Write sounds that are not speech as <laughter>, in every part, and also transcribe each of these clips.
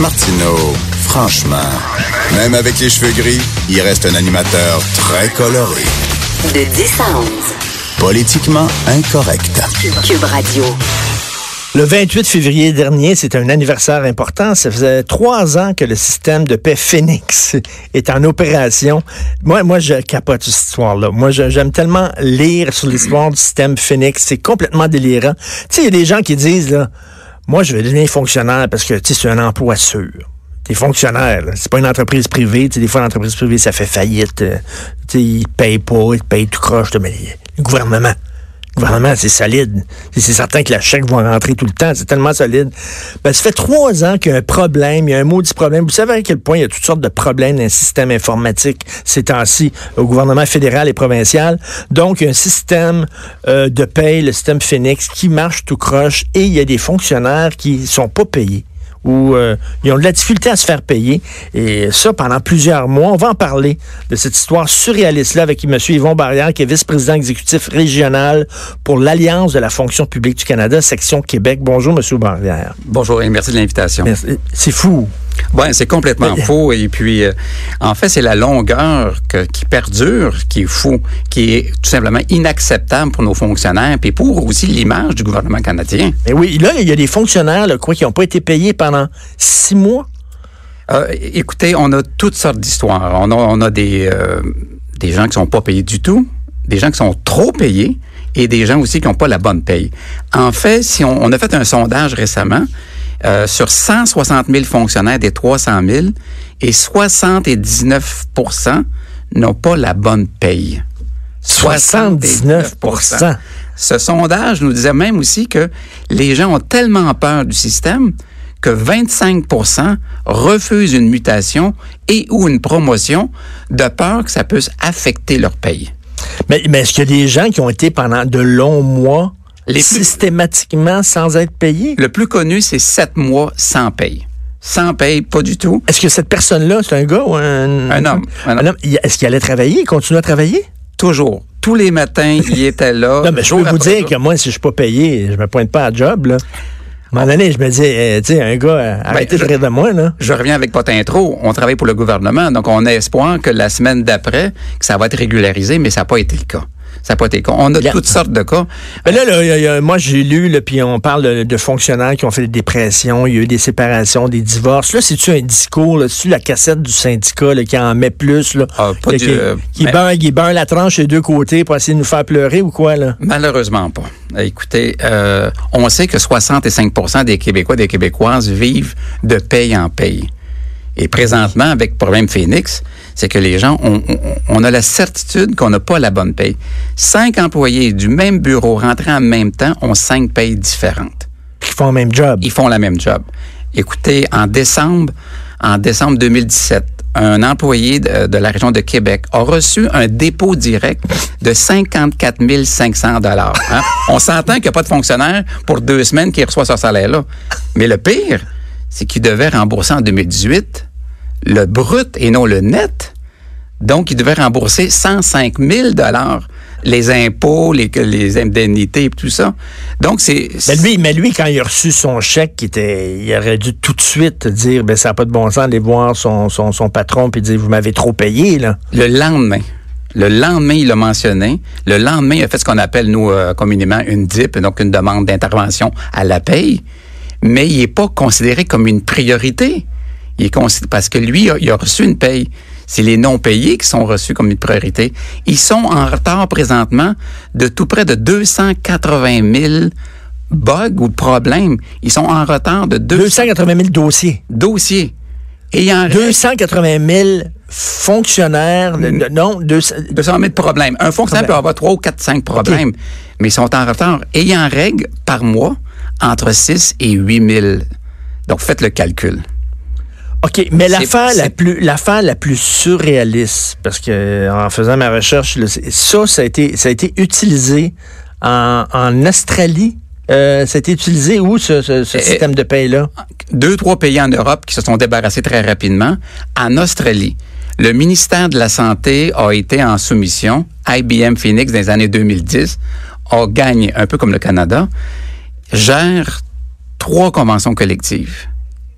Martineau, franchement, même avec les cheveux gris, il reste un animateur très coloré. De 10 à 11. Politiquement incorrect. Cube Radio. Le 28 février dernier, c'est un anniversaire important. Ça faisait trois ans que le système de paix Phoenix <laughs> est en opération. Moi, moi, je capote cette histoire-là. Moi, j'aime tellement lire sur l'histoire du système Phoenix. C'est complètement délirant. Tu sais, il y a des gens qui disent, là, moi, je vais devenir fonctionnaire parce que, c'est un emploi sûr. T'es fonctionnaire, c'est pas une entreprise privée. Des fois, l'entreprise privée, ça fait faillite. Euh, Tu sais, ils payent pas, ils te payent tout croche. Mais le gouvernement, le gouvernement, c'est solide. C'est certain que la chèque va rentrer tout le temps. C'est tellement solide. Ben, ça fait trois ans qu'il y a un problème. Il y a un maudit problème. Vous savez à quel point il y a toutes sortes de problèmes dans le système informatique ces temps-ci au gouvernement fédéral et provincial. Donc, il y a un système euh, de paye, le système Phoenix, qui marche tout croche et il y a des fonctionnaires qui sont pas payés où euh, ils ont de la difficulté à se faire payer. Et ça, pendant plusieurs mois, on va en parler de cette histoire surréaliste-là avec M. Yvon Barrière, qui est vice-président exécutif régional pour l'Alliance de la fonction publique du Canada, section Québec. Bonjour, M. Barrière. Bonjour et merci de l'invitation. C'est fou. Ouais, c'est complètement faux. Et puis, euh, en fait, c'est la longueur que- qui perdure qui est fou, qui est tout simplement inacceptable pour nos fonctionnaires, puis pour aussi l'image du gouvernement canadien. Mais oui, là, il y a des fonctionnaires, là, quoi, qui n'ont pas été payés pendant six mois. Euh, écoutez, on a toutes sortes d'histoires. On a, on a des, euh, des gens qui sont pas payés du tout, des gens qui sont trop payés et des gens aussi qui n'ont pas la bonne paye. En fait, si on, on a fait un sondage récemment euh, sur 160 000 fonctionnaires des 300 000 et 79% n'ont pas la bonne paye. 79% Ce sondage nous disait même aussi que les gens ont tellement peur du système que 25% refusent une mutation et ou une promotion de peur que ça puisse affecter leur paye. Mais, mais est-ce qu'il y a des gens qui ont été pendant de longs mois Les plus- systématiquement sans être payés? Le plus connu, c'est sept mois sans paye. Sans paye, pas du tout. Est-ce que cette personne-là, c'est un gars ou un... Un homme. Un homme. Est-ce qu'il allait travailler? Il continue à travailler? Toujours. Tous les matins, il était là. <laughs> Non, mais je peux vous dire jour. que moi, si je suis pas payé, je me pointe pas à job, là. À un moment donné, je me dis, eh, tu sais, un gars, euh, arrêtez Ben, de rire de moi, là. Je reviens avec votre intro. On travaille pour le gouvernement, donc on a espoir que la semaine d'après, que ça va être régularisé, mais ça n'a pas été le cas. Ça n'a pas été le cas. On a Là- toutes sortes de cas. Mais là, y a- moi, j'ai lu, là, puis on parle de, de fonctionnaires qui ont fait des dépressions, il y a eu des séparations, des divorces. Là, c'est-tu un discours, c'est-tu la cassette du syndicat, là, qui en met plus, là? Ah, pas du- qui, euh, qui mais- beurre, qui beurre la tranche des deux côtés pour essayer de nous faire pleurer ou quoi, là? Malheureusement pas. Écoutez, euh, on sait que 65% des Québécois, des Québécoises vivent de paye en paye. Et présentement, avec Problème Phoenix, c'est que les gens, on, on- on a la certitude qu'on n'a pas la bonne paye. Cinq employés du même bureau rentrant en même temps ont cinq payes différentes. Qui font le même job. Ils font la même job. Écoutez, en décembre, en décembre 2017, un employé de, de la région de Québec a reçu un dépôt direct de 54 500 dollars. hein. On s'entend qu'il n'y a pas de fonctionnaire pour deux semaines qui reçoit ce salaire-là. Mais le pire, c'est qu'il devait rembourser en 2018 le brut et non le net. Donc, il devait rembourser 105 000 dollars les impôts, les, les indemnités et tout ça. Donc, c'est... Mais lui, mais lui, quand il a reçu son chèque, il, était, il aurait dû tout de suite dire, ben, ça n'a pas de bon sens d'aller voir son, son, son patron puis dire, vous m'avez trop payé, là. Le lendemain, le lendemain, il l'a mentionné. Le lendemain, il a fait ce qu'on appelle, nous, euh, communément, une DIP, donc une demande d'intervention à la paye. Mais il n'est pas considéré comme une priorité. Il est parce que lui, il a, il a reçu une paye. C'est les non-payés qui sont reçus comme une priorité. Ils sont en retard présentement de tout près de 280 000 bugs ou problèmes. Ils sont en retard de 200 280 000 dossiers. dossiers. Et il en reste 280 000 fonctionnaires. de- de- non, 200 200 000 problèmes. Un fonctionnaire Problème. peut avoir 3 ou 4, 5 problèmes, mais ils sont en retard. Et il en règle par mois entre 6 et 8 000. Donc, faites le calcul. OK, mais l'affaire la plus l'affaire la plus surréaliste, parce que en faisant ma recherche, là, ça, ça a été ça a été utilisé en, en Australie. Euh, ça a été utilisé où ce, ce- ce Euh, système de paye-là? Deux, trois pays en Europe qui se sont débarrassés très rapidement. En Australie, le ministère de la Santé a été en soumission. IBM Phoenix, dans les années 2010, a gagné, un peu comme le Canada, gère trois conventions collectives.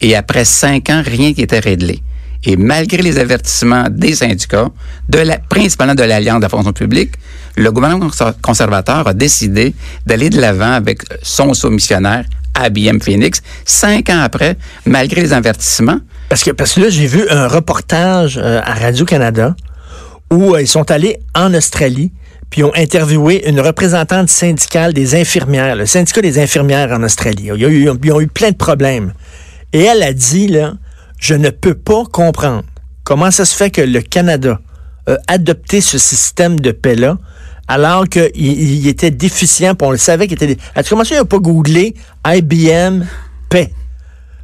Et après cinq ans, rien qui était réglé. Et malgré les avertissements des syndicats, de la, principalement de l'Alliance de la fonction publique, le gouvernement conservateur a décidé d'aller de l'avant avec son soumissionnaire, IBM Phoenix, cinq ans après, malgré les avertissements. Parce que, parce que là, j'ai vu un reportage euh, à Radio-Canada où euh, ils sont allés en Australie puis ont interviewé une représentante syndicale des infirmières, le syndicat des infirmières en Australie. Ils ont eu plein de problèmes. Et elle a dit, là, je ne peux pas comprendre comment ça se fait que le Canada a adopté ce système de paix-là alors qu'il il était déficient, puis on le savait qu'il était... As-tu commencé à pas googler IBM paix?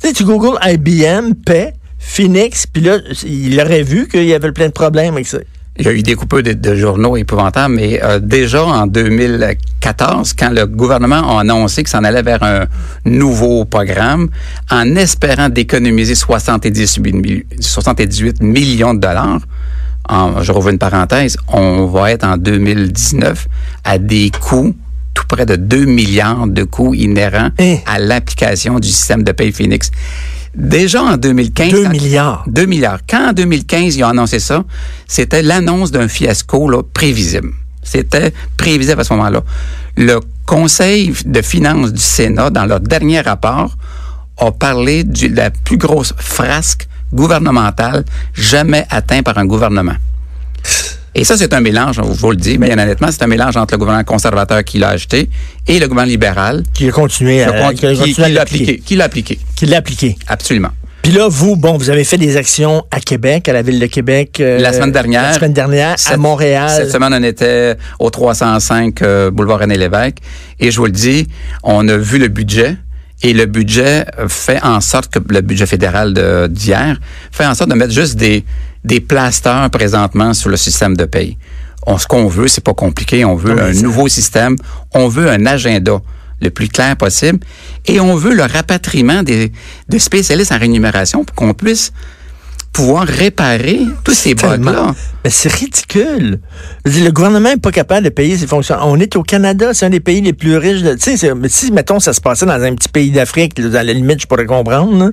Tu sais, tu googles IBM paix, Phoenix, puis là, il aurait vu qu'il y avait plein de problèmes avec ça. Il y a eu des coupures de, journaux épouvantables, mais euh, déjà en 2014, quand le gouvernement a annoncé que s'en allait vers un nouveau programme, en espérant d'économiser 78 millions de dollars, je revois une parenthèse, on va être en 2019 à des coûts tout près de 2 milliards de coûts inhérents Eh. à l'application du système de paye Phoenix. Déjà en 2015... 2 quand- milliards. 2 milliards. Quand en 2015, ils ont annoncé ça, c'était l'annonce d'un fiasco là, prévisible. C'était prévisible à ce moment-là. Le Conseil de finances du Sénat, dans leur dernier rapport, a parlé de la plus grosse frasque gouvernementale jamais atteinte par un gouvernement. Et ça, c'est un mélange, je vous le dis, bien honnêtement, c'est un mélange entre le gouvernement conservateur qui l'a acheté et le gouvernement libéral Qui a continué à, qui, qui qui- continué qui à l'a l'appliquer. appliqué. Qui l'a appliqué. Qui l'a appliqué. Absolument. Puis là, vous, bon, vous avez fait des actions à Québec, à la ville de Québec. euh, La semaine dernière. La semaine dernière, à Montréal. Cette semaine, on était au 305 euh, boulevard René-Lévesque. Et je vous le dis, on a vu le budget. Et le budget fait en sorte que le budget fédéral d'hier fait en sorte de mettre juste des, des plasteurs présentement sur le système de paye. On, ce qu'on veut, c'est pas compliqué. On veut Non, un ça- nouveau système. On veut un agenda le plus clair possible. Et on veut le rapatriement des, de spécialistes en rémunération pour qu'on puisse pouvoir réparer tous ces bugs-là. Mais c'est ridicule. Dire, Le gouvernement n'est pas capable de payer ses fonctionnaires. On est au Canada, c'est un des pays les plus riches. de- Tu sais, c'est- mais si, mettons, ça se passait dans un petit pays d'Afrique, dans la limite, je pourrais comprendre,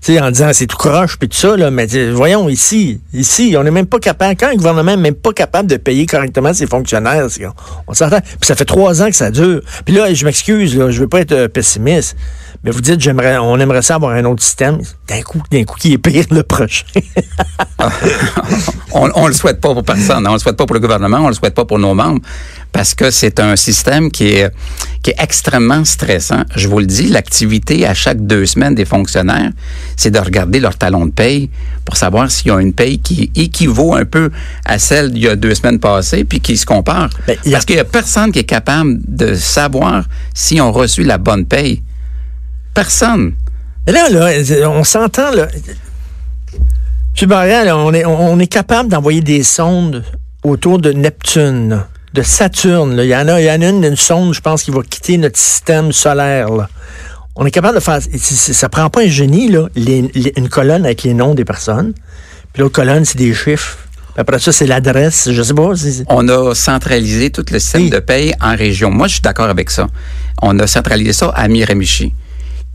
sais, en disant c'est tout croche puis tout ça, là, mais voyons, ici, ici, on n'est même pas capable, quand un gouvernement n'est même pas capable de payer correctement ses fonctionnaires, on, on s'entend. Puis ça fait trois ans que ça dure. Puis là, je m'excuse, je veux pas être euh, pessimiste, mais vous dites, j'aimerais, on aimerait ça avoir un autre système. D'un coup, d'un coup, qui est pire le prochain. <laughs> on, on le souhaite pas pour personne. On le souhaite pas pour le gouvernement. On le souhaite pas pour nos membres. Parce que c'est un système qui est, qui est extrêmement stressant. Je vous le dis, l'activité à chaque deux semaines des fonctionnaires, c'est de regarder leur talon de paye pour savoir s'il y a une paye qui équivaut un peu à celle d'il y a deux semaines passées, puis qui se compare. Ben, a- Parce qu'il y a personne qui est capable de savoir si on reçu la bonne paye. Personne. Là, là, on s'entend, là. Barrel, là, on est, on est capable d'envoyer des sondes autour de Neptune, de Saturne. là. Il y en a, il y en a une, une sonde, je pense, qui va quitter notre système solaire. là. On est capable de faire. Ça prend pas un génie, là, les- les- une colonne avec les noms des personnes. Puis l'autre colonne, c'est des chiffres. Puis après ça, c'est l'adresse. Je sais pas. On a centralisé tout le système Oui. de paye en région. Moi, je suis d'accord avec ça. On a centralisé ça à Miramichi.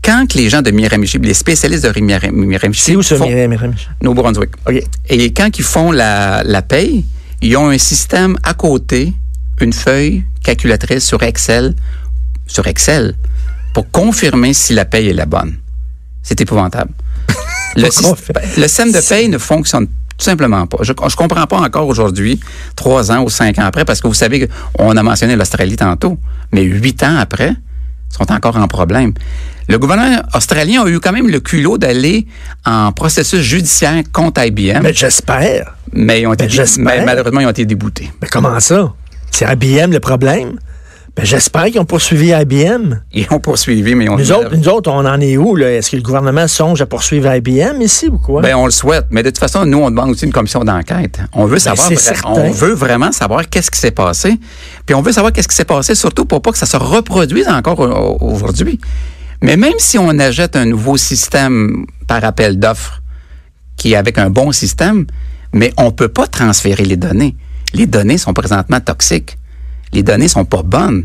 Quand que les gens de Miramichi, les spécialistes de Mira- Miramichi, C'est où ça, Myriam? Nouveau-Brunswick. OK. Et quand ils font la, la paye, ils ont un système à côté, une feuille calculatrice sur Excel, sur Excel, pour confirmer si la paye est la bonne. C'est épouvantable. <laughs> le, le système de paye ne fonctionne tout simplement pas. Je ne comprends pas encore aujourd'hui, trois ans ou cinq ans après, parce que vous savez qu'on a mentionné l'Australie tantôt, mais huit ans après, sont encore en problème. Le gouvernement australien a eu quand même le culot d'aller en processus judiciaire contre IBM. Mais j'espère. Mais, ils ont été, j'espère. mais malheureusement, ils ont été déboutés. Mais comment ça? C'est IBM le problème? Ben, j'espère qu'ils ont poursuivi IBM. Ils ont poursuivi, mais ont Nous autres, nous autres, on en est où? Est-ce que le gouvernement songe à poursuivre IBM ici ou quoi? Ben, on le souhaite. Mais de toute façon, nous, on demande aussi une commission d'enquête. On veut savoir, Ben, certain. on veut vraiment savoir qu'est-ce qui s'est passé. Puis on veut savoir qu'est-ce qui s'est passé, surtout pour pas que ça se reproduise encore au- aujourd'hui. Mais même si on achète un nouveau système par appel d'offres, qui est avec un bon système, mais on peut pas transférer les données. Les données sont présentement toxiques. Les données sont pas bonnes.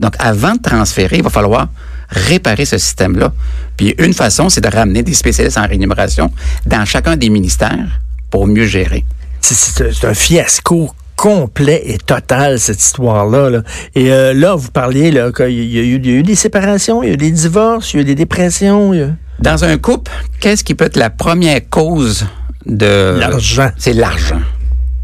Donc, avant de transférer, il va falloir réparer ce système-là. Puis une façon, c'est de ramener des spécialistes en rémunération dans chacun des ministères pour mieux gérer. C'est un fiasco complet et total, cette histoire-là. là. Et euh, là, vous parliez là, qu'il y, a eu- il y a eu des séparations, il y a eu des divorces, il y a eu des dépressions. a- Dans un couple, qu'est-ce qui peut être la première cause de... L'argent. C'est l'argent.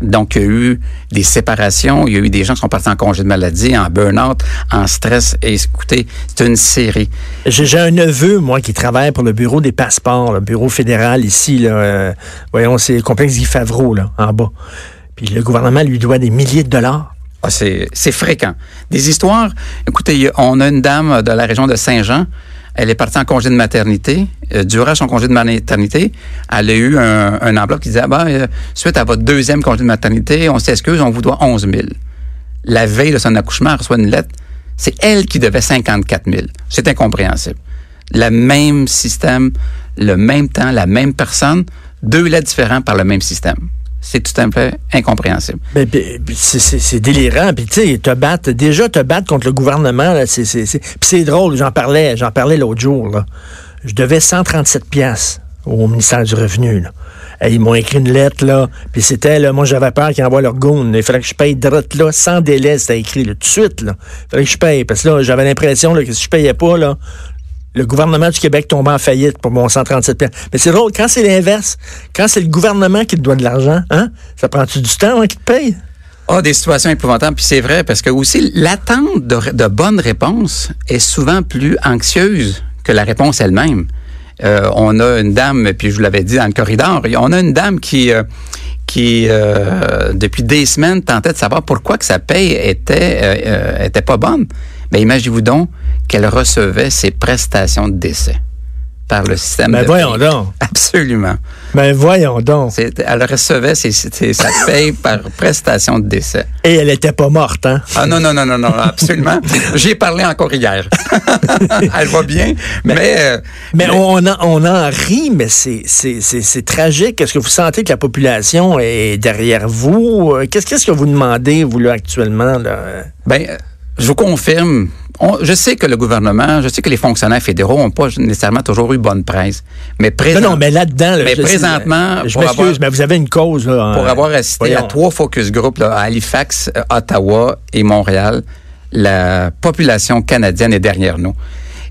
Donc, il y a eu des séparations, il y a eu des gens qui sont partis en congé de maladie, en burn-out, en stress. Et écoutez, c'est une série. J'ai un neveu, moi, qui travaille pour le bureau des passeports, le bureau fédéral ici. Là, euh, voyons, c'est le complexe Guy Favreau, là, en bas. Puis le gouvernement lui doit des milliers de dollars. Ah, c'est fréquent. Des histoires. Écoutez, on a une dame de la région de Saint-Jean. Elle est partie en congé de maternité. Euh, durant son congé de maternité, elle a eu un, un enveloppe qui disait, ah, ben, euh, suite à votre deuxième congé de maternité, on s'excuse, on vous doit 11 000. La veille de son accouchement, elle reçoit une lettre. C'est elle qui devait 54 000. C'est incompréhensible. Le même système, le même temps, la même personne, deux lettres différentes par le même système. C'est tout simplement incompréhensible. Mais, puis, puis c'est- délirant. Puis tu sais, te déjà te battre contre le gouvernement, c'est c'est- drôle, j'en parlais, j'en parlais l'autre jour. Là. Je devais 137 pièces au ministère du Revenu. Là. Ils m'ont écrit une lettre, là, puis c'était, là, moi j'avais peur qu'ils envoient leur goon. Il fallait que je paye droite, là, sans délai, c'était écrit, là, tout de suite, là. Il fallait que je paye, parce que là, j'avais l'impression, que si je payais pas, là, le gouvernement du Québec tombait en faillite pour mon 137 pièces. Mais c'est drôle, quand c'est l'inverse, quand c'est le gouvernement qui te doit de l'argent, hein, ça prend-tu du temps, hein, qui te paye? Ah, des situations épouvantables. Puis c'est vrai, parce que aussi, l'attente de, de bonnes réponses est souvent plus anxieuse que la réponse elle-même. Euh, on a une dame, puis je vous l'avais dit dans le corridor, on a une dame qui, euh, qui euh, depuis des semaines, tentait de savoir pourquoi que sa paye était, était pas bonne. Mais imaginez-vous donc qu'elle recevait ses prestations de décès par le système Ben de voyons paye. donc. Absolument. Ben voyons donc. Elle recevait ses, ses- sa paye par prestation de décès. Et elle était pas morte, hein? Ah non, non, non, non, non, absolument. <laughs> J'y ai parlé encore hier. <laughs> Elle va bien, mais... euh, Mais on en, on en rit, mais c'est, c'est, c'est, c'est tragique. Est-ce que vous sentez que la population est derrière vous? Euh, Qu'est-ce, qu'est-ce que vous demandez, vous, là, actuellement? Là? Ben, je vous confirme, on- je sais que le gouvernement, je sais que les fonctionnaires fédéraux n'ont pas nécessairement toujours eu bonne presse. Mais Non, présent, non, mais là-dedans... là, Mais je- présentement, Je pour m'excuse, mais vous avez une cause, là. pour euh, avoir assisté voyons. à trois focus group là, à Halifax, euh, Ottawa et Montréal, la population canadienne est derrière nous.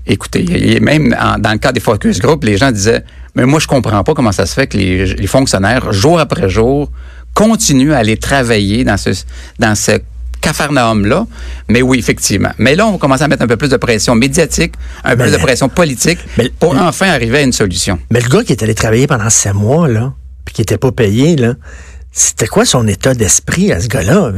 Écoutez, même en- dans le cas des focus group, les gens disaient, mais moi je comprends pas comment ça se fait que les, les fonctionnaires, jour après jour, continuent à aller travailler dans ce dans ce cafarnaum-là. Mais oui, effectivement. Mais là, on va commencer à mettre un peu plus de pression médiatique, un peu Mais- plus de pression politique mais- pour enfin arriver à une solution. Mais le gars qui est allé travailler pendant sept mois, là, puis qui était pas payé, là, c'était quoi son état d'esprit à ce gars-là?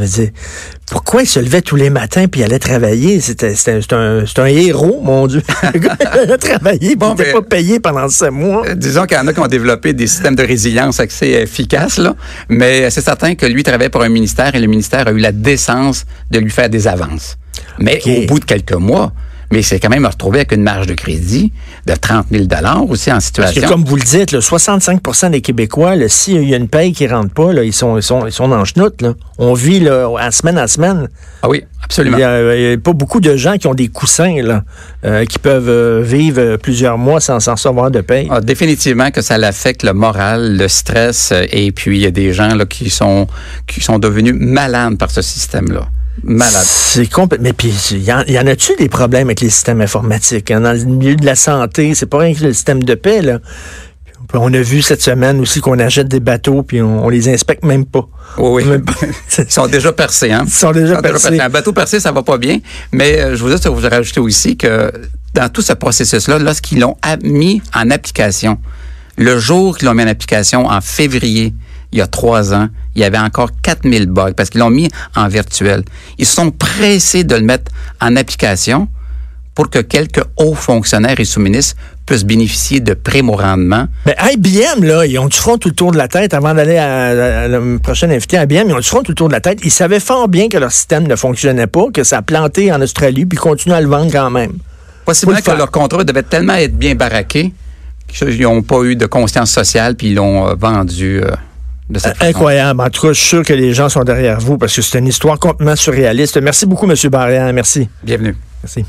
Pourquoi il se levait tous les matins puis il allait travailler? C'était, un, héros, mon Dieu. <laughs> Le gars, il allait travailler puis Bon, il n'était mais- pas payé pendant sept mois. Euh, Disons qu'il y en a qui ont développé des systèmes de résilience assez efficaces, là. Mais c'est certain que lui travaillait pour un ministère et le ministère a eu la décence de lui faire des avances. Mais au bout de quelques mois, mais il s'est quand même retrouvé avec une marge de crédit de 30 000 aussi en Parce situation. que comme vous le dites, là, 65% des Québécois, s'il y a une paye qui rentre pas, là, ils sont, ils sont, ils sont le chenoute, là. On vit, là, à semaine à semaine. Ah oui, absolument. Il y, a, il y a pas beaucoup de gens qui ont des coussins, là, euh, qui peuvent euh, vivre euh, plusieurs mois sans s'en recevoir de paye. Ah, définitivement que ça l'affecte le moral, le stress, euh, et puis il y a des gens là, qui sont qui sont devenus malades par ce système-là. Malades. C'est complètement. Mais puis, il y, en- y en a-tu des problèmes avec les systèmes informatiques? hein? Dans le milieu de la santé, c'est pas rien que le système de paix, là. On a vu cette semaine aussi qu'on achète des bateaux puis on, on les inspecte même pas. Oui, oui. Même pas. <laughs> Ils sont déjà percés, hein? Ils sont déjà Ils sont percés. Un bateau percé, ça va pas bien. Mais euh, je voudrais vous rajouter aussi que dans tout ce processus-là, lorsqu'ils l'ont mis en application, le jour qu'ils l'ont mis en application, en février, il y a trois ans, il y avait encore 4000 bugs parce qu'ils l'ont mis en virtuel. Ils se sont pressés de le mettre en application pour que quelques hauts fonctionnaires et sous-ministres puissent bénéficier de primes au rendement. Mais IBM, là, ils ont du front tout le tour de la tête avant d'aller à, à- à le prochain invité. IBM, ils ont du front tout le tour de la tête. Ils savaient fort bien que leur système ne fonctionnait pas, que ça a planté en Australie, puis ils continuent à le vendre quand même. Possiblement le que leur contrat devait tellement être bien baraqué qu'ils n'ont pas eu de conscience sociale puis ils l'ont euh, vendu euh, de cette façon. Incroyable. En tout cas, je suis sûr que les gens sont derrière vous parce que c'est une histoire complètement surréaliste. Merci beaucoup, M. Barrière. Merci. Bienvenue. Merci.